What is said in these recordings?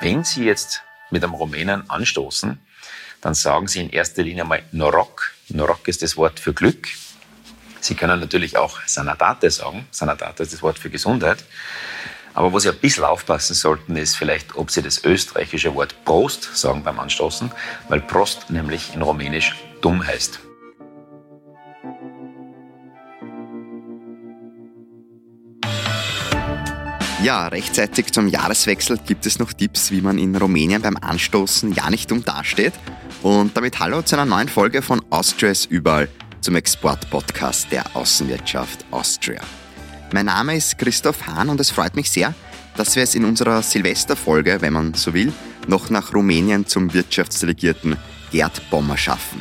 Wenn Sie jetzt mit einem Rumänen anstoßen, dann sagen Sie in erster Linie mal Norok. Norok ist das Wort für Glück. Sie können natürlich auch Sanatate sagen. Sanatate ist das Wort für Gesundheit. Aber wo Sie ein bisschen aufpassen sollten, ist vielleicht, ob Sie das österreichische Wort Prost sagen beim Anstoßen, weil Prost nämlich in Rumänisch dumm heißt. Ja, rechtzeitig zum Jahreswechsel gibt es noch Tipps, wie man in Rumänien beim Anstoßen ja nicht dumm dasteht. Und damit hallo zu einer neuen Folge von Austria ist überall zum Export-Podcast der Außenwirtschaft Austria. Mein Name ist Christoph Hahn und es freut mich sehr, dass wir es in unserer Silvesterfolge, wenn man so will, noch nach Rumänien zum Wirtschaftsdelegierten Gerd Bommer schaffen.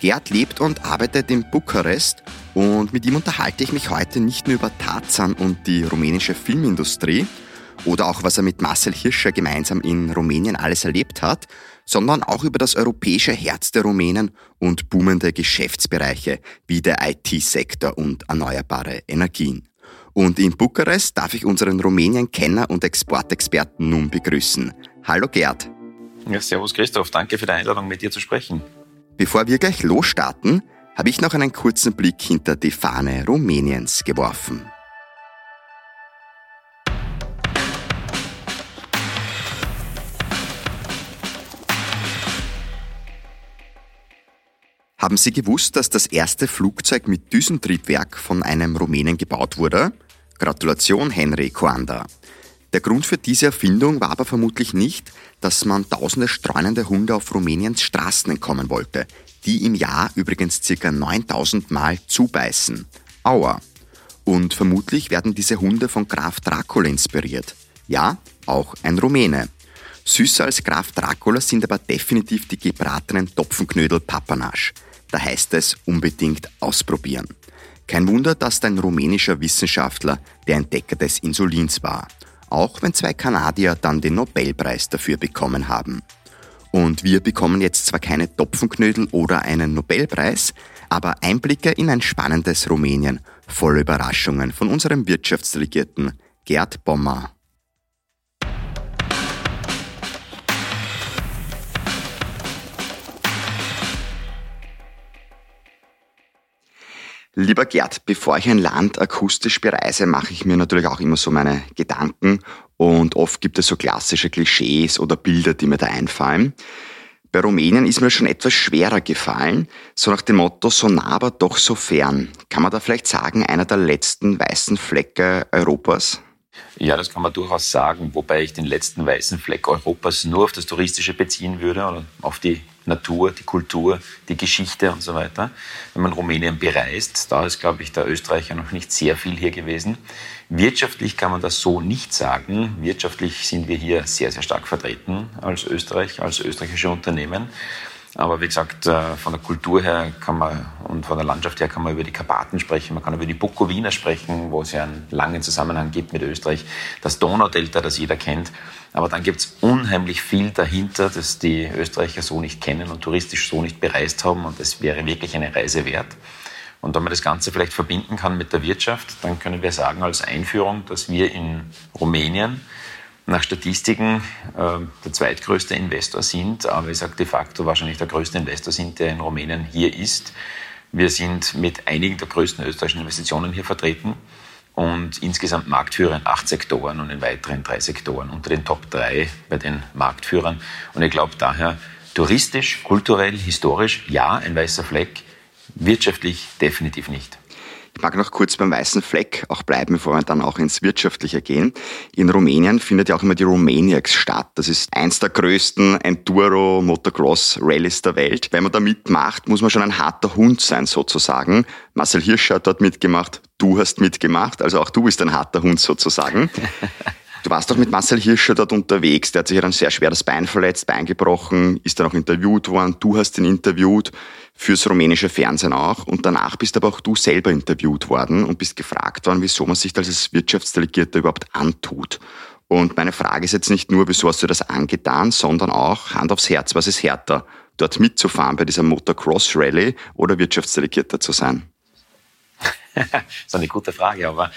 Gerd lebt und arbeitet in Bukarest und mit ihm unterhalte ich mich heute nicht nur über Tarzan und die rumänische Filmindustrie oder auch was er mit Marcel Hirscher gemeinsam in Rumänien alles erlebt hat, sondern auch über das europäische Herz der Rumänen und boomende Geschäftsbereiche wie der IT-Sektor und erneuerbare Energien. Und in Bukarest darf ich unseren Rumänien-Kenner und Exportexperten nun begrüßen. Hallo Gerd. Ja, servus Christoph, danke für die Einladung, mit dir zu sprechen. Bevor wir gleich losstarten, habe ich noch einen kurzen Blick hinter die Fahne Rumäniens geworfen. Haben Sie gewusst, dass das erste Flugzeug mit Düsentriebwerk von einem Rumänen gebaut wurde? Gratulation, Henry Coanda. Der Grund für diese Erfindung war aber vermutlich nicht, dass man tausende streunende Hunde auf Rumäniens Straßen entkommen wollte die im Jahr übrigens ca. 9000 Mal zubeißen. Aua. Und vermutlich werden diese Hunde von Graf Dracula inspiriert. Ja, auch ein Rumäne. Süßer als Graf Dracula sind aber definitiv die gebratenen Topfenknödel Papanasch. Da heißt es unbedingt ausprobieren. Kein Wunder, dass ein rumänischer Wissenschaftler der Entdecker des Insulins war. Auch wenn zwei Kanadier dann den Nobelpreis dafür bekommen haben. Und wir bekommen jetzt zwar keine Topfenknödel oder einen Nobelpreis, aber Einblicke in ein spannendes Rumänien voller Überraschungen von unserem Wirtschaftsdelegierten Gerd Bommer. Lieber Gerd, bevor ich ein Land akustisch bereise, mache ich mir natürlich auch immer so meine Gedanken und oft gibt es so klassische Klischees oder Bilder, die mir da einfallen. Bei Rumänien ist mir schon etwas schwerer gefallen, so nach dem Motto, so nah, aber doch so fern. Kann man da vielleicht sagen, einer der letzten weißen Flecke Europas? Ja, das kann man durchaus sagen, wobei ich den letzten weißen Fleck Europas nur auf das Touristische beziehen würde oder auf die Natur, die Kultur, die Geschichte und so weiter. Wenn man Rumänien bereist, da ist, glaube ich, der Österreicher noch nicht sehr viel hier gewesen. Wirtschaftlich kann man das so nicht sagen. Wirtschaftlich sind wir hier sehr, sehr stark vertreten als Österreich, als österreichische Unternehmen. Aber wie gesagt, äh, von der Kultur her kann man und von der Landschaft her kann man über die Karpaten sprechen, man kann über die Bukowina sprechen, wo es ja einen langen Zusammenhang gibt mit Österreich, das Donaudelta, das jeder kennt. Aber dann gibt es unheimlich viel dahinter, das die Österreicher so nicht kennen und touristisch so nicht bereist haben und das wäre wirklich eine Reise wert. Und wenn man das Ganze vielleicht verbinden kann mit der Wirtschaft, dann können wir sagen als Einführung, dass wir in Rumänien nach Statistiken äh, der zweitgrößte Investor sind, aber ich sage de facto wahrscheinlich der größte Investor sind, der in Rumänien hier ist. Wir sind mit einigen der größten österreichischen Investitionen hier vertreten und insgesamt Marktführer in acht Sektoren und in weiteren drei Sektoren unter den Top drei bei den Marktführern. Und ich glaube daher, touristisch, kulturell, historisch, ja, ein weißer Fleck, wirtschaftlich definitiv nicht. Ich mag noch kurz beim weißen Fleck auch bleiben, bevor wir dann auch ins Wirtschaftliche gehen. In Rumänien findet ja auch immer die Romaniacs statt. Das ist eins der größten Enduro Motocross Rallyes der Welt. Wenn man da mitmacht, muss man schon ein harter Hund sein sozusagen. Marcel Hirscher hat dort mitgemacht, du hast mitgemacht, also auch du bist ein harter Hund sozusagen. Du warst doch mit Marcel Hirscher dort unterwegs. Der hat sich ja ein sehr schweres Bein verletzt, Bein gebrochen, ist dann auch interviewt worden. Du hast ihn interviewt fürs rumänische Fernsehen auch. Und danach bist aber auch du selber interviewt worden und bist gefragt worden, wieso man sich das als Wirtschaftsdelegierter überhaupt antut. Und meine Frage ist jetzt nicht nur, wieso hast du das angetan, sondern auch Hand aufs Herz, was ist härter? Dort mitzufahren bei dieser Motocross Rally oder Wirtschaftsdelegierter zu sein? das ist eine gute Frage, aber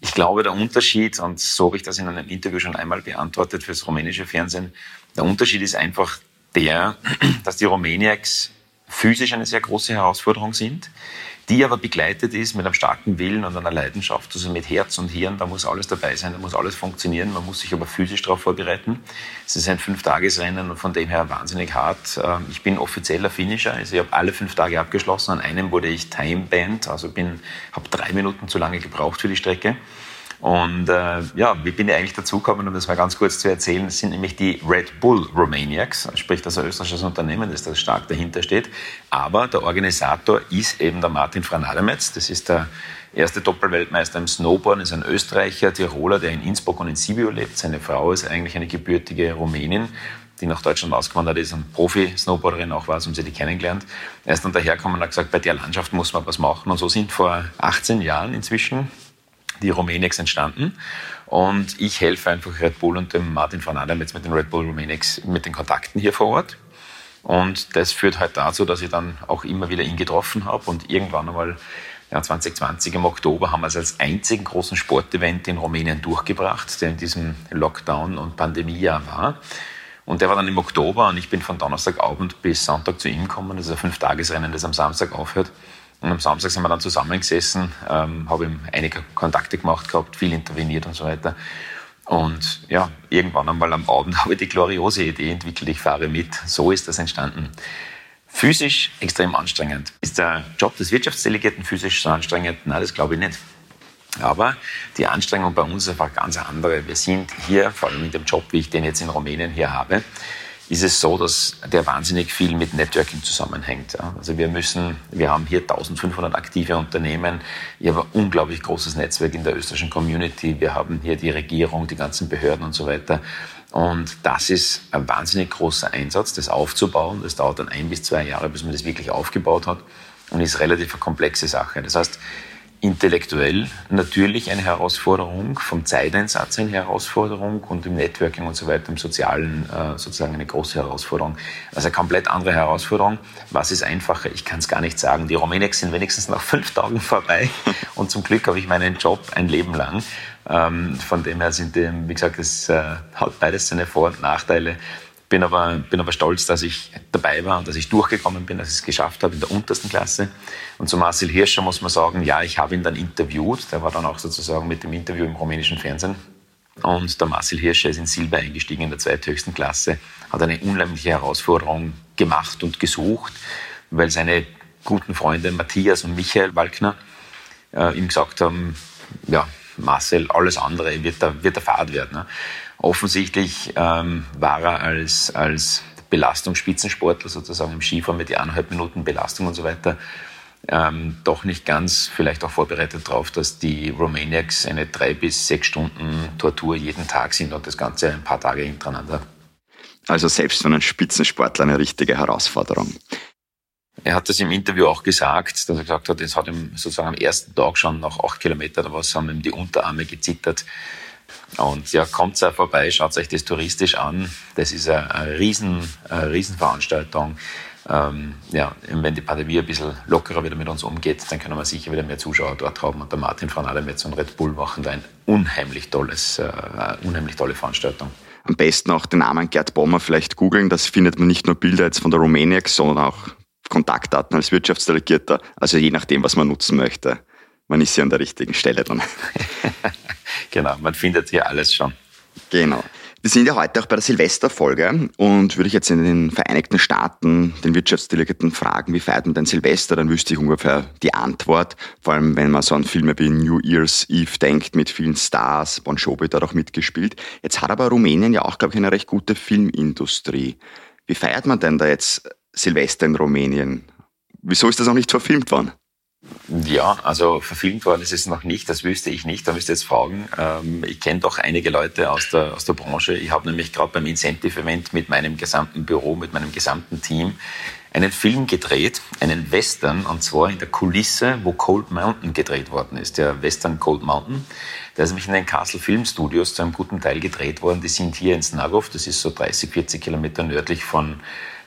ich glaube, der Unterschied, und so habe ich das in einem Interview schon einmal beantwortet fürs rumänische Fernsehen, der Unterschied ist einfach der, dass die Rumäniaks physisch eine sehr große Herausforderung sind die aber begleitet ist mit einem starken Willen und einer Leidenschaft, also mit Herz und Hirn, da muss alles dabei sein, da muss alles funktionieren, man muss sich aber physisch darauf vorbereiten. Es ist ein Fünftagesrennen und von dem her wahnsinnig hart. Ähm, ich bin offizieller Finisher, also ich habe alle fünf Tage abgeschlossen, an einem wurde ich Time-Band, also bin, habe drei Minuten zu lange gebraucht für die Strecke. Und äh, ja, wie bin ich eigentlich dazugekommen, um das mal ganz kurz zu erzählen? Das sind nämlich die Red Bull Romaniacs, sprich das ein österreichisches Unternehmen, das da stark dahinter steht. Aber der Organisator ist eben der Martin Franademetz. Das ist der erste Doppelweltmeister im Snowboard, ist ein Österreicher, Tiroler, der in Innsbruck und in Sibiu lebt. Seine Frau ist eigentlich eine gebürtige Rumänin die nach Deutschland ausgewandert ist und Profi-Snowboarderin auch war, so haben sie die kennengelernt. Er ist dann dahergekommen und hat gesagt, bei der Landschaft muss man was machen. Und so sind vor 18 Jahren inzwischen die Rumänex entstanden. Und ich helfe einfach Red Bull und dem Martin Adam jetzt mit den Red Bull Rumänex mit den Kontakten hier vor Ort. Und das führt halt dazu, dass ich dann auch immer wieder ihn getroffen habe und irgendwann einmal ja, 2020 im Oktober haben wir es als einzigen großen Sportevent in Rumänien durchgebracht, der in diesem Lockdown- und Pandemiejahr war. Und der war dann im Oktober und ich bin von Donnerstagabend bis Sonntag zu ihm gekommen. Das ist ein Fünftagesrennen, das am Samstag aufhört. Und am Samstag sind wir dann zusammengesessen, ähm, habe ihm einige Kontakte gemacht gehabt, viel interveniert und so weiter. Und ja, irgendwann einmal am Abend habe ich die gloriose Idee entwickelt, ich fahre mit. So ist das entstanden. Physisch extrem anstrengend. Ist der Job des Wirtschaftsdelegierten physisch so anstrengend? Nein, das glaube ich nicht. Aber die Anstrengung bei uns ist einfach ganz andere. Wir sind hier, vor allem in dem Job, wie ich den jetzt in Rumänien hier habe, ist es so, dass der wahnsinnig viel mit Networking zusammenhängt. Also wir müssen, wir haben hier 1500 aktive Unternehmen. Ich habe ein unglaublich großes Netzwerk in der österreichischen Community. Wir haben hier die Regierung, die ganzen Behörden und so weiter. Und das ist ein wahnsinnig großer Einsatz, das aufzubauen. Das dauert dann ein bis zwei Jahre, bis man das wirklich aufgebaut hat und ist relativ eine komplexe Sache. Das heißt, intellektuell natürlich eine Herausforderung, vom Zeiteinsatz eine Herausforderung und im Networking und so weiter, im Sozialen äh, sozusagen eine große Herausforderung. Also eine komplett andere Herausforderung. Was ist einfacher? Ich kann es gar nicht sagen. Die Rumänex sind wenigstens nach fünf Tagen vorbei und zum Glück habe ich meinen Job ein Leben lang. Ähm, von dem her sind, die, wie gesagt, es äh, hat beides seine Vor- und Nachteile. Bin aber, bin aber stolz, dass ich dabei war und dass ich durchgekommen bin, dass ich es geschafft habe in der untersten Klasse. Und zu Marcel Hirscher muss man sagen, ja, ich habe ihn dann interviewt. Der war dann auch sozusagen mit dem Interview im rumänischen Fernsehen. Und der Marcel Hirscher ist in Silber eingestiegen in der zweithöchsten Klasse, hat eine unheimliche Herausforderung gemacht und gesucht, weil seine guten Freunde Matthias und Michael Walkner äh, ihm gesagt haben, ja, Marcel, alles andere wird der, wird der Fahrt werden. Ne? Offensichtlich ähm, war er als, als Belastungsspitzensportler sozusagen im Skifahren mit die eineinhalb Minuten Belastung und so weiter ähm, doch nicht ganz vielleicht auch vorbereitet darauf, dass die Romaniacs eine drei bis sechs Stunden Tortur jeden Tag sind und das Ganze ein paar Tage hintereinander. Also selbst für einen Spitzensportler eine richtige Herausforderung. Er hat das im Interview auch gesagt, dass er gesagt hat, es hat ihm sozusagen am ersten Tag schon nach acht Kilometern oder was haben ihm die Unterarme gezittert. Und ja, kommt da vorbei, schaut euch das touristisch an. Das ist eine, eine, Riesen, eine Riesenveranstaltung. Ähm, ja, wenn die Pandemie ein bisschen lockerer wieder mit uns umgeht, dann können wir sicher wieder mehr Zuschauer dort haben. Und der Martin von Adametz und Red Bull machen da ein unheimlich tolles, äh, eine unheimlich tolle Veranstaltung. Am besten auch den Namen Gerd Bommer vielleicht googeln. Das findet man nicht nur Bilder jetzt von der Romaniac, sondern auch Kontaktdaten als Wirtschaftsdelegierter. Also je nachdem, was man nutzen möchte. Man ist ja an der richtigen Stelle dann. genau, man findet hier alles schon. Genau. Wir sind ja heute auch bei der Silvesterfolge und würde ich jetzt in den Vereinigten Staaten den Wirtschaftsdelegierten fragen, wie feiert man denn Silvester, dann wüsste ich ungefähr die Antwort. Vor allem, wenn man so an Filme wie New Year's Eve denkt, mit vielen Stars, Bon Jovi hat auch mitgespielt. Jetzt hat aber Rumänien ja auch, glaube ich, eine recht gute Filmindustrie. Wie feiert man denn da jetzt Silvester in Rumänien? Wieso ist das noch nicht verfilmt worden? Ja, also verfilmt worden ist es noch nicht, das wüsste ich nicht, da müsst ihr jetzt fragen. Ähm, ich kenne doch einige Leute aus der, aus der Branche. Ich habe nämlich gerade beim Incentive-Event mit meinem gesamten Büro, mit meinem gesamten Team einen Film gedreht, einen Western, und zwar in der Kulisse, wo Cold Mountain gedreht worden ist, der Western Cold Mountain. Der ist nämlich in den Castle Film Studios zu einem guten Teil gedreht worden. Die sind hier in Snagov, das ist so 30, 40 Kilometer nördlich von,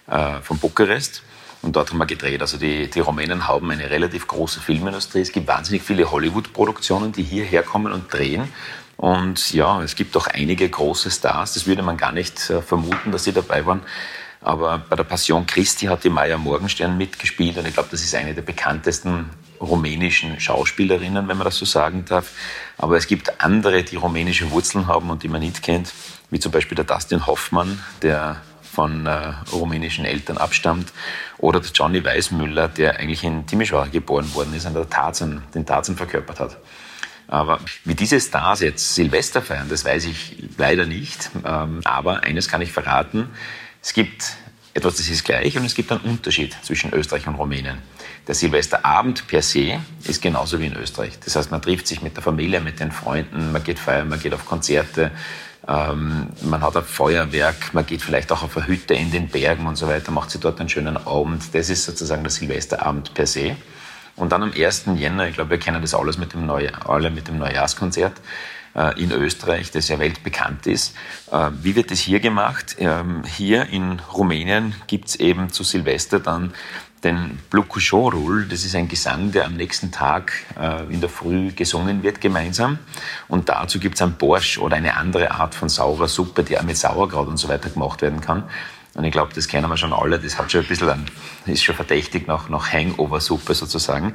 äh, von Bukarest. Und dort haben wir gedreht. Also die, die Rumänen haben eine relativ große Filmindustrie. Es gibt wahnsinnig viele Hollywood-Produktionen, die hierher kommen und drehen. Und ja, es gibt auch einige große Stars. Das würde man gar nicht äh, vermuten, dass sie dabei waren. Aber bei der Passion Christi hat die Maya Morgenstern mitgespielt und ich glaube, das ist eine der bekanntesten rumänischen Schauspielerinnen, wenn man das so sagen darf. Aber es gibt andere, die rumänische Wurzeln haben und die man nicht kennt, wie zum Beispiel der Dustin Hoffmann, der von äh, rumänischen Eltern abstammt, oder der Johnny Weismüller, der eigentlich in Timișoara geboren worden ist und der Tarzan, den Tarzan verkörpert hat. Aber wie diese Stars jetzt Silvester feiern, das weiß ich leider nicht. Ähm, aber eines kann ich verraten. Es gibt etwas, das ist gleich und es gibt einen Unterschied zwischen Österreich und Rumänien. Der Silvesterabend per se ist genauso wie in Österreich. Das heißt, man trifft sich mit der Familie, mit den Freunden, man geht feiern, man geht auf Konzerte, ähm, man hat ein Feuerwerk, man geht vielleicht auch auf eine Hütte in den Bergen und so weiter, macht sich dort einen schönen Abend. Das ist sozusagen der Silvesterabend per se. Und dann am 1. Jänner, ich glaube, wir kennen das alles mit dem Neu alle mit dem Neujahrskonzert äh, in Österreich, das ja weltbekannt ist. Äh, wie wird das hier gemacht? Ähm, hier in Rumänien gibt es eben zu Silvester dann den Blukushorul, das ist ein Gesang, der am nächsten Tag äh, in der Früh gesungen wird gemeinsam. Und dazu gibt es ein Borsch oder eine andere Art von saurer Suppe, die auch mit Sauerkraut und so weiter gemacht werden kann. Und ich glaube, das kennen wir schon alle. Das hat schon ein bisschen, ist schon verdächtig nach, nach Hangover-Suppe sozusagen.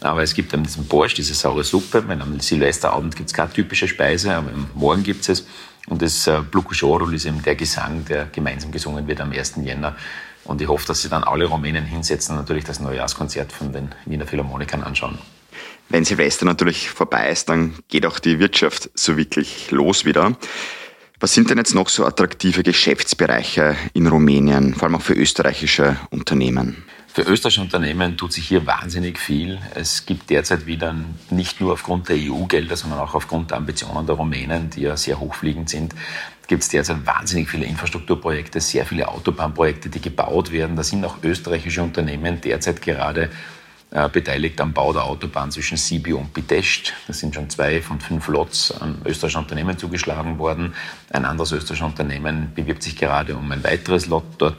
Aber es gibt dann diesen Borsch, diese saure Suppe. Wenn am Silvesterabend gibt es keine typische Speise, aber am Morgen gibt es es. Und das äh, Blukushorul ist eben der Gesang, der gemeinsam gesungen wird am 1. Jänner. Und ich hoffe, dass sie dann alle Rumänen hinsetzen und natürlich das Neujahrskonzert von den Wiener Philharmonikern anschauen. Wenn Silvester natürlich vorbei ist, dann geht auch die Wirtschaft so wirklich los wieder. Was sind denn jetzt noch so attraktive Geschäftsbereiche in Rumänien, vor allem auch für österreichische Unternehmen? Für österreichische Unternehmen tut sich hier wahnsinnig viel. Es gibt derzeit wieder nicht nur aufgrund der EU-Gelder, sondern auch aufgrund der Ambitionen der Rumänen, die ja sehr hochfliegend sind, gibt es derzeit wahnsinnig viele Infrastrukturprojekte, sehr viele Autobahnprojekte, die gebaut werden. Da sind auch österreichische Unternehmen derzeit gerade äh, beteiligt am Bau der Autobahn zwischen Sibiu und Pitești. Das sind schon zwei von fünf Lots an österreichischen Unternehmen zugeschlagen worden. Ein anderes österreichisches Unternehmen bewirbt sich gerade um ein weiteres Lot dort.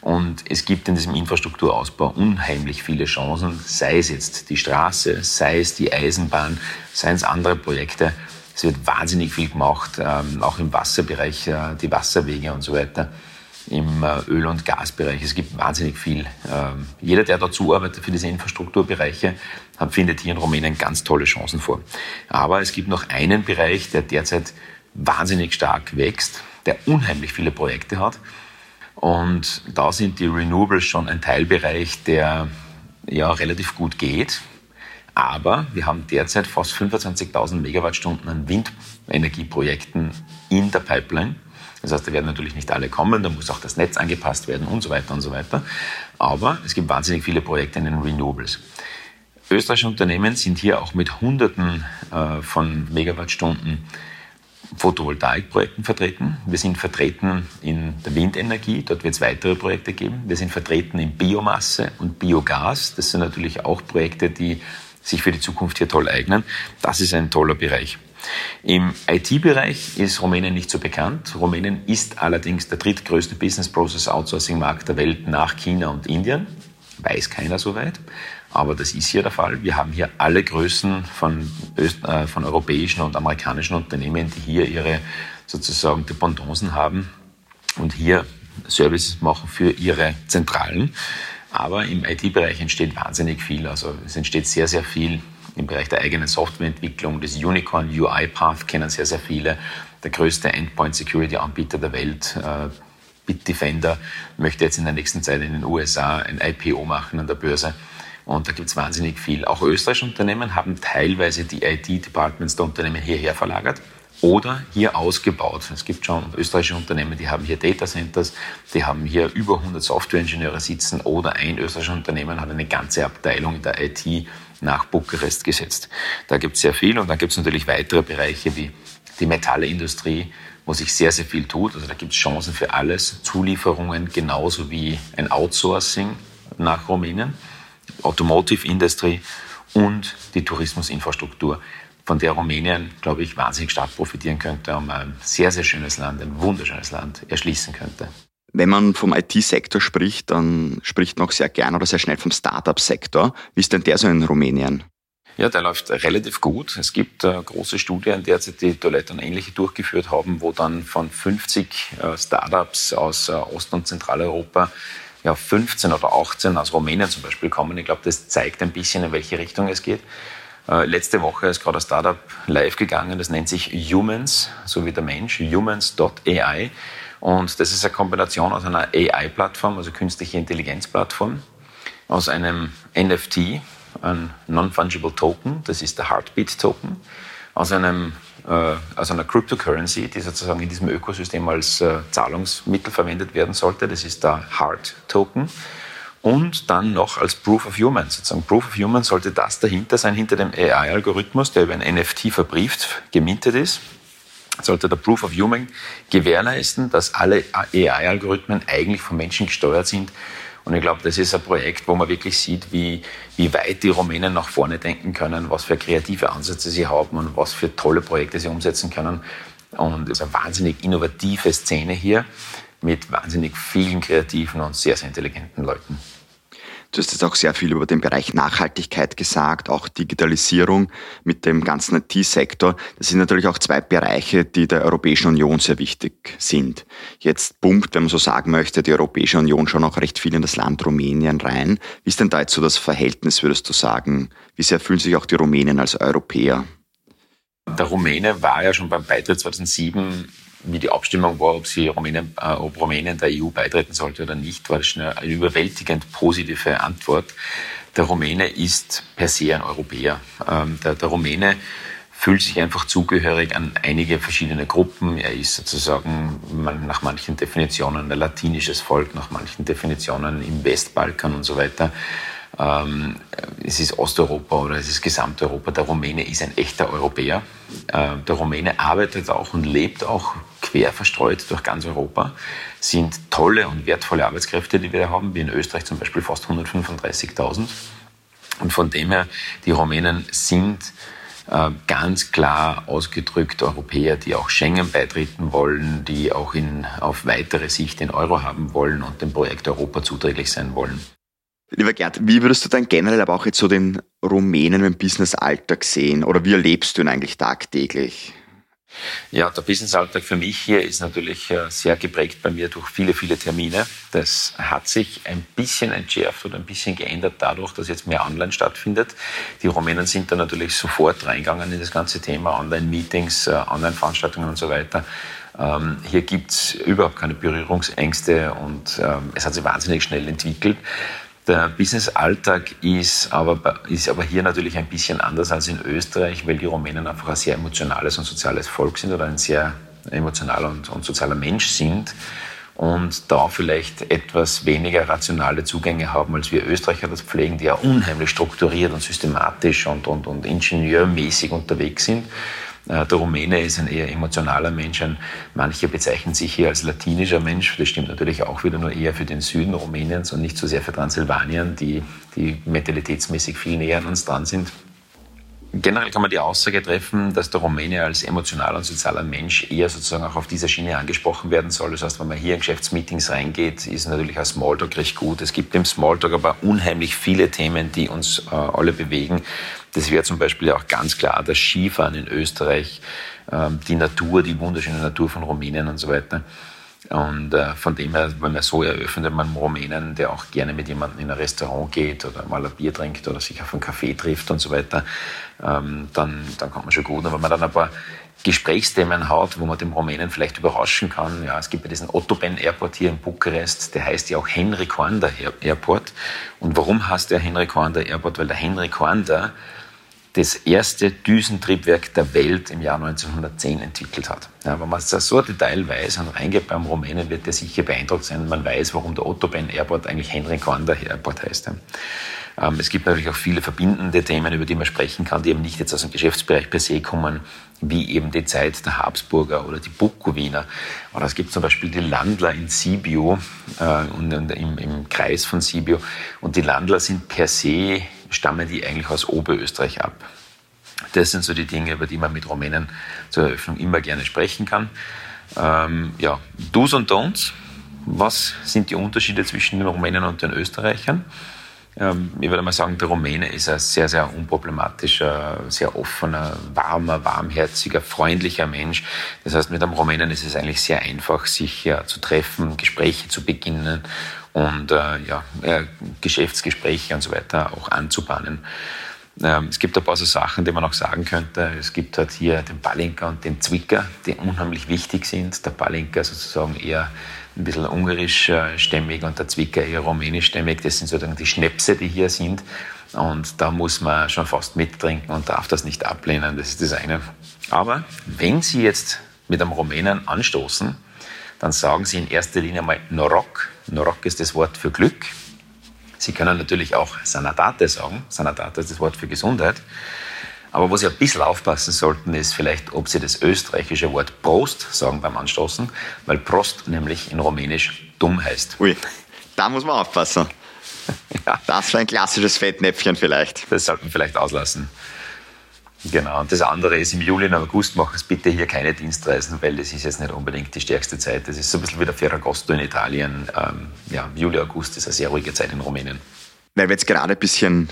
Und es gibt in diesem Infrastrukturausbau unheimlich viele Chancen, sei es jetzt die Straße, sei es die Eisenbahn, seien es andere Projekte. Es wird wahnsinnig viel gemacht, ähm, auch im Wasserbereich, äh, die Wasserwege und so weiter im äh, Öl- und Gasbereich. Es gibt wahnsinnig viel. Ähm, jeder, der dazu arbeitet für diese Infrastrukturbereiche, findet hier in Rumänien ganz tolle Chancen vor. Aber es gibt noch einen Bereich, der derzeit wahnsinnig stark wächst, der unheimlich viele Projekte hat. Und da sind die Renewables schon ein Teilbereich, der ja relativ gut geht. Aber wir haben derzeit fast 25.000 Megawattstunden an Windenergieprojekten in der Pipeline. Das heißt, da werden natürlich nicht alle kommen, da muss auch das Netz angepasst werden und so weiter und so weiter. Aber es gibt wahnsinnig viele Projekte in den Renewables. Österreichische Unternehmen sind hier auch mit Hunderten äh, von Megawattstunden Photovoltaikprojekten vertreten. Wir sind vertreten in der Windenergie, dort wird es weitere Projekte geben. Wir sind vertreten in Biomasse und Biogas. Das sind natürlich auch Projekte, die sich für die Zukunft hier toll eignen. Das ist ein toller Bereich. Im IT-Bereich ist Rumänien nicht so bekannt. Rumänien ist allerdings der drittgrößte Business Process Outsourcing Markt der Welt nach China und Indien. Weiß keiner so weit. Aber das ist hier der Fall. Wir haben hier alle Größen von, Öst, äh, von europäischen und amerikanischen Unternehmen, die hier ihre sozusagen Dependancen haben und hier Services machen für ihre Zentralen. Aber im IT-Bereich entsteht wahnsinnig viel. Also es entsteht sehr, sehr viel im Bereich der eigenen Softwareentwicklung. Das Unicorn UiPath kennen sehr, sehr viele. Der größte Endpoint Security Anbieter der Welt, äh, Bitdefender, möchte jetzt in der nächsten Zeit in den USA ein IPO machen an der Börse. Und da gibt es wahnsinnig viel. Auch österreichische Unternehmen haben teilweise die IT-Departments der Unternehmen hierher verlagert oder hier ausgebaut. Es gibt schon österreichische Unternehmen, die haben hier Data Centers, die haben hier über 100 Softwareingenieure sitzen oder ein österreichisches Unternehmen hat eine ganze Abteilung in der IT nach Bukarest gesetzt. Da gibt es sehr viel und dann gibt es natürlich weitere Bereiche wie die Metallindustrie, wo sich sehr, sehr viel tut. Also da gibt es Chancen für alles, Zulieferungen genauso wie ein Outsourcing nach Rumänien, Automotive Industry und die Tourismusinfrastruktur, von der Rumänien, glaube ich, wahnsinnig stark profitieren könnte und ein sehr, sehr schönes Land, ein wunderschönes Land erschließen könnte. Wenn man vom IT-Sektor spricht, dann spricht man auch sehr gern oder sehr schnell vom Startup-Sektor. Wie ist denn der so in Rumänien? Ja, der läuft relativ gut. Es gibt äh, große Studien derzeit, die Toilette und ähnliche durchgeführt haben, wo dann von 50 äh, Startups aus äh, Ost- und Zentraleuropa ja, 15 oder 18 aus Rumänien zum Beispiel kommen. Ich glaube, das zeigt ein bisschen, in welche Richtung es geht. Äh, letzte Woche ist gerade ein Startup live gegangen, das nennt sich Humans, so wie der Mensch, humans.ai. Und das ist eine Kombination aus einer AI-Plattform, also künstliche Intelligenz-Plattform, aus einem NFT, ein Non-Fungible Token, das ist der Heartbeat Token, aus einem äh, aus einer Cryptocurrency, die sozusagen in diesem Ökosystem als äh, Zahlungsmittel verwendet werden sollte. Das ist der Heart Token. Und dann noch als Proof of Human. Sozusagen Proof of Human sollte das dahinter sein, hinter dem AI-Algorithmus, der über ein NFT verbrieft, gemintet ist sollte der Proof of Human gewährleisten, dass alle AI-Algorithmen eigentlich von Menschen gesteuert sind. Und ich glaube, das ist ein Projekt, wo man wirklich sieht, wie, wie weit die Rumänen nach vorne denken können, was für kreative Ansätze sie haben und was für tolle Projekte sie umsetzen können. Und es ist eine wahnsinnig innovative Szene hier mit wahnsinnig vielen kreativen und sehr, sehr intelligenten Leuten. Du hast jetzt auch sehr viel über den Bereich Nachhaltigkeit gesagt, auch Digitalisierung mit dem ganzen IT-Sektor. Das sind natürlich auch zwei Bereiche, die der Europäischen Union sehr wichtig sind. Jetzt pumpt, wenn man so sagen möchte, die Europäische Union schon auch recht viel in das Land Rumänien rein. Wie ist denn da jetzt so das Verhältnis, würdest du sagen? Wie sehr fühlen sich auch die Rumänen als Europäer? Der Rumäne war ja schon beim Beitritt 2007 wie die Abstimmung war, ob, sie Rumänien, äh, ob Rumänien der EU beitreten sollte oder nicht, war das schon eine überwältigend positive Antwort. Der Rumäne ist per se ein Europäer. Ähm, der, der Rumäne fühlt sich einfach zugehörig an einige verschiedene Gruppen. Er ist sozusagen nach manchen Definitionen ein latinisches Volk, nach manchen Definitionen im Westbalkan und so weiter. Ähm, es ist Osteuropa oder es ist Gesamteuropa. Der Rumäne ist ein echter Europäer. Äh, der Rumäne arbeitet auch und lebt auch quer verstreut durch ganz Europa. Sind tolle und wertvolle Arbeitskräfte, die wir da haben, wie in Österreich zum Beispiel fast 135.000. Und von dem her, die Rumänen sind äh, ganz klar ausgedrückt Europäer, die auch Schengen beitreten wollen, die auch in, auf weitere Sicht den Euro haben wollen und dem Projekt Europa zuträglich sein wollen. Lieber Gerd, wie würdest du dann generell aber auch jetzt so den Rumänen im Business-Alltag sehen oder wie erlebst du ihn eigentlich tagtäglich? Ja, der Business-Alltag für mich hier ist natürlich äh, sehr geprägt bei mir durch viele, viele Termine. Das hat sich ein bisschen entschärft oder ein bisschen geändert dadurch, dass jetzt mehr online stattfindet. Die Rumänen sind da natürlich sofort reingegangen in das ganze Thema, Online-Meetings, äh, Online-Veranstaltungen und so weiter. Ähm, hier gibt's überhaupt keine Berührungsängste und ähm, es hat sich wahnsinnig schnell entwickelt. Der Business-Alltag ist aber, ist aber hier natürlich ein bisschen anders als in Österreich, weil die Rumänen einfach ein sehr emotionales und soziales Volk sind oder ein sehr emotionaler und, und sozialer Mensch sind und da vielleicht etwas weniger rationale Zugänge haben, als wir Österreicher das pflegen, die ja unheimlich strukturiert und systematisch und, und, und ingenieurmäßig unterwegs sind. Äh, der Rumäne ist ein eher emotionaler Mensch. Manche bezeichnen sich hier als latinischer Mensch. Das stimmt natürlich auch wieder nur eher für den Süden Rumäniens und nicht so sehr für Transsilvanien, die, die mentalitätsmäßig viel näher an uns dran sind. Generell kann man die Aussage treffen, dass der Rumäne als emotionaler und sozialer Mensch eher sozusagen auch auf dieser Schiene angesprochen werden soll. Das heißt, wenn man hier in Geschäftsmeetings reingeht, ist natürlich ein Smalltalk recht gut. Es gibt im Smalltalk aber unheimlich viele Themen, die uns äh, alle bewegen. Das wäre zum Beispiel auch ganz klar das Skifahren in Österreich, ähm, die Natur, die wunderschöne Natur von Rumänien und so weiter. Und äh, von dem her, wenn man so eröffnet man Rumänen, der auch gerne mit jemandem in ein Restaurant geht oder mal ein Bier trinkt oder sich auf einen Café trifft und so weiter, ähm, dann, dann kommt man schon gut. Und wenn man dann ein paar Gesprächsthemen hat, wo man dem Rumänen vielleicht überraschen kann. Ja, es gibt ja diesen Ottoben Airport hier in Bukarest, der heißt ja auch Henry Korda Airport. Und warum heißt der Henry Korda Airport? Weil der Henry Korda das erste Düsentriebwerk der Welt im Jahr 1910 entwickelt hat. Ja, wenn man so ein Detail weiß und reingeht beim Rumänen, wird der sicher beeindruckt sein. Man weiß, warum der Otto-Ben Airport eigentlich Henry Korda Airport heißt. Ähm, es gibt natürlich auch viele verbindende Themen, über die man sprechen kann, die eben nicht jetzt aus dem Geschäftsbereich per se kommen, wie eben die Zeit der Habsburger oder die Bukowiner. Oder es gibt zum Beispiel die Landler in Sibiu äh, und im, im Kreis von Sibiu. Und die Landler sind per se stammen die eigentlich aus Oberösterreich ab. Das sind so die Dinge, über die man mit Rumänen zur Eröffnung immer gerne sprechen kann. Ähm, ja, Do's und Don'ts. was sind die Unterschiede zwischen den Rumänen und den Österreichern? Ähm, ich würde mal sagen, der Rumäne ist ein sehr, sehr unproblematischer, sehr offener, warmer, warmherziger, freundlicher Mensch. Das heißt, mit einem Rumänen ist es eigentlich sehr einfach, sich ja, zu treffen, Gespräche zu beginnen und äh, ja, äh, Geschäftsgespräche und so weiter auch anzubahnen. Ähm, es gibt ein paar so Sachen, die man auch sagen könnte. Es gibt halt hier den Palinka und den Zwicker, die unheimlich wichtig sind. Der Palinka sozusagen eher ein bisschen ungarischstämmig und der Zwicker eher rumänischstämmig. Das sind sozusagen die Schnäpse, die hier sind. Und da muss man schon fast mittrinken und darf das nicht ablehnen. Das ist das eine. Aber wenn Sie jetzt mit einem Rumänen anstoßen, dann sagen Sie in erster Linie mal Norok. Norok ist das Wort für Glück. Sie können natürlich auch Sanatate sagen. Sanatate ist das Wort für Gesundheit. Aber wo Sie ein bisschen aufpassen sollten, ist vielleicht, ob Sie das österreichische Wort Prost sagen beim Anstoßen, weil Prost nämlich in Rumänisch dumm heißt. Ui, da muss man aufpassen. ja. Das war ein klassisches Fettnäpfchen vielleicht. Das sollten wir vielleicht auslassen. Genau. Und das andere ist, im Juli und August machen Sie bitte hier keine Dienstreisen, weil das ist jetzt nicht unbedingt die stärkste Zeit. Das ist so ein bisschen wie der Ferragosto in Italien. Ähm, ja, Juli, August ist eine sehr ruhige Zeit in Rumänien. Weil wir jetzt gerade ein bisschen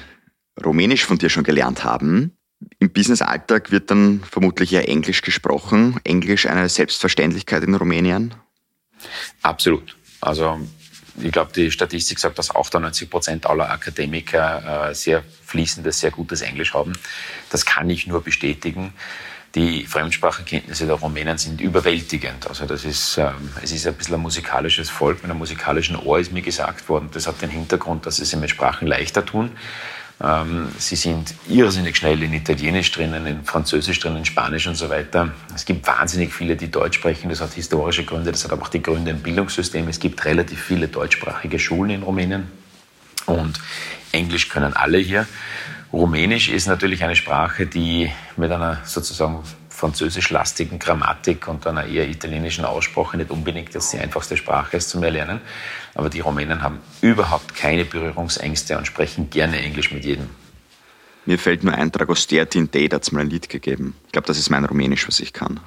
Rumänisch von dir schon gelernt haben, im Business-Alltag wird dann vermutlich ja Englisch gesprochen. Englisch eine Selbstverständlichkeit in Rumänien? Absolut. Also ich glaube, die Statistik sagt, dass 98 Prozent aller Akademiker äh, sehr fließendes, sehr gutes Englisch haben. Das kann ich nur bestätigen. Die Fremdsprachenkenntnisse der Rumänen sind überwältigend. Also das ist, ähm, es ist ein bisschen ein musikalisches Volk mit einem musikalischen Ohr, ist mir gesagt worden. Das hat den Hintergrund, dass sie es mit Sprachen leichter tun. Ähm, sie sind irrsinnig schnell in Italienisch drinnen, in Französisch drinnen, in Spanisch und so weiter. Es gibt wahnsinnig viele, die Deutsch sprechen. Das hat historische Gründe, das hat aber auch die Gründe im Bildungssystem. Es gibt relativ viele deutschsprachige Schulen in Rumänien und Englisch können alle hier. Rumänisch ist natürlich eine Sprache, die mit einer sozusagen französisch-lastigen Grammatik und einer eher italienischen Aussprache nicht unbedingt das die einfachste Sprache ist zum Erlernen. Aber die Rumänen haben überhaupt keine Berührungsängste und sprechen gerne Englisch mit jedem. Mir fällt nur ein, Dragostea Tintei hat es mal ein Lied gegeben. Ich glaube, das ist mein Rumänisch, was ich kann.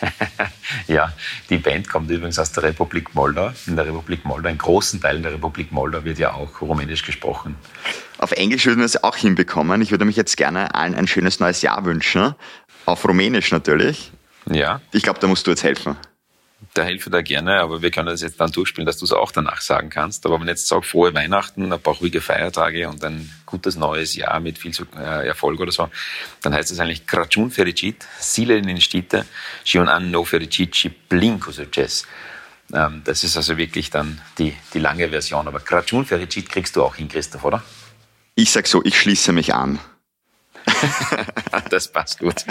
ja, die Band kommt übrigens aus der Republik Moldau. In der Republik Moldau, in großen Teilen der Republik Moldau wird ja auch Rumänisch gesprochen. Auf Englisch würden wir es auch hinbekommen. Ich würde mich jetzt gerne allen ein schönes neues Jahr wünschen. Auf Rumänisch natürlich. Ja. Ich glaube, da musst du jetzt helfen. Da helfe da gerne, aber wir können das jetzt dann durchspielen, dass du es auch danach sagen kannst. Aber wenn ich jetzt sage, frohe Weihnachten, ein paar ruhige Feiertage und ein gutes neues Jahr mit viel äh, Erfolg oder so, dann heißt es eigentlich Crăciun fericit, Sile in Stite, și un an no fericit cu succes. Ähm, das ist also wirklich dann die, die lange Version. Aber Crăciun fericit kriegst du auch hin, Christoph, oder? Ich sag so, ich schließe mich an. das passt gut.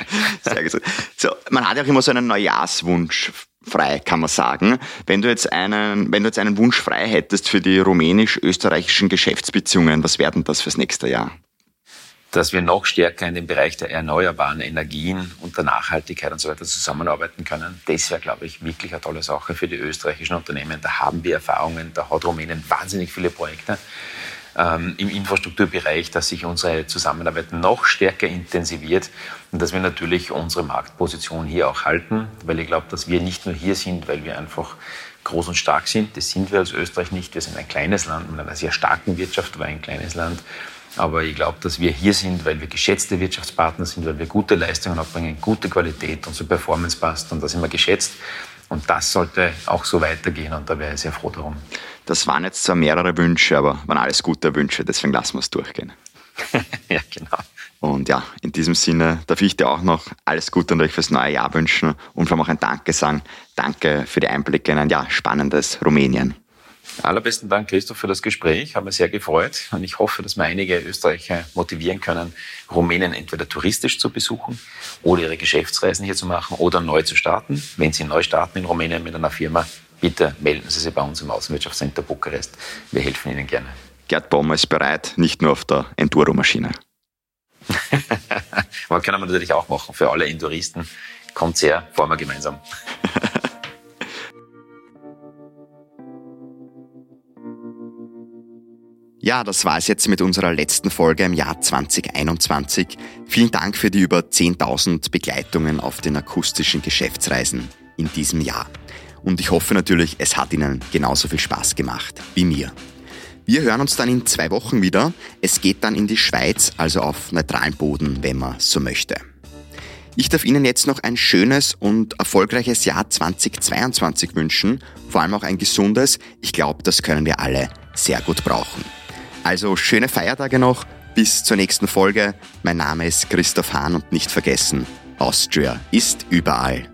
Sehr gut. So, man hat ja auch immer so einen Neujahrswunsch frei, kann man sagen. Wenn du jetzt einen, wenn du jetzt einen Wunsch frei hättest für die rumänisch-österreichischen Geschäftsbeziehungen, was werden das fürs nächste Jahr? Dass wir noch stärker in dem Bereich der erneuerbaren Energien und der Nachhaltigkeit und so weiter zusammenarbeiten können. Das wäre, glaube ich, wirklich eine tolle Sache für die österreichischen Unternehmen. Da haben wir Erfahrungen, da hat Rumänien wahnsinnig viele Projekte ähm, im Infrastrukturbereich, dass sich unsere Zusammenarbeit noch stärker intensiviert und dass wir natürlich unsere Marktposition hier auch halten, weil ich glaube, dass wir nicht nur hier sind, weil wir einfach groß und stark sind. Das sind wir als Österreich nicht. Wir sind ein kleines Land mit einer sehr starken Wirtschaft, aber ein kleines Land. Aber ich glaube, dass wir hier sind, weil wir geschätzte Wirtschaftspartner sind, weil wir gute Leistungen abbringen, gute Qualität, unsere Performance passt und da sind wir geschätzt. Und das sollte auch so weitergehen und da wäre ich sehr froh darum. Das waren jetzt zwar mehrere Wünsche, aber waren alles gute Wünsche, deswegen lassen wir es durchgehen. ja, genau. Und ja, in diesem Sinne darf ich dir auch noch alles Gute und euch fürs neue Jahr wünschen und vor allem auch ein Danke sagen. Danke für die Einblicke in ein ja, spannendes Rumänien. Allerbesten Dank, Christoph, für das Gespräch. Habe mich sehr gefreut. Und ich hoffe, dass wir einige Österreicher motivieren können, Rumänien entweder touristisch zu besuchen oder ihre Geschäftsreisen hier zu machen oder neu zu starten. Wenn Sie neu starten in Rumänien mit einer Firma, bitte melden Sie sich bei uns im Außenwirtschaftscenter Bukarest. Wir helfen Ihnen gerne. Gerd Bommer ist bereit, nicht nur auf der Enduro-Maschine. Aber können wir natürlich auch machen. Für alle Enduristen kommt her, fahren wir gemeinsam. Ja, das war es jetzt mit unserer letzten Folge im Jahr 2021. Vielen Dank für die über 10.000 Begleitungen auf den akustischen Geschäftsreisen in diesem Jahr. und ich hoffe natürlich, es hat Ihnen genauso viel Spaß gemacht wie mir. Wir hören uns dann in zwei Wochen wieder. Es geht dann in die Schweiz, also auf neutralem Boden, wenn man so möchte. Ich darf Ihnen jetzt noch ein schönes und erfolgreiches Jahr 2022 wünschen, vor allem auch ein gesundes. Ich glaube, das können wir alle sehr gut brauchen. Also schöne Feiertage noch, bis zur nächsten Folge. Mein Name ist Christoph Hahn und nicht vergessen, Austria ist überall.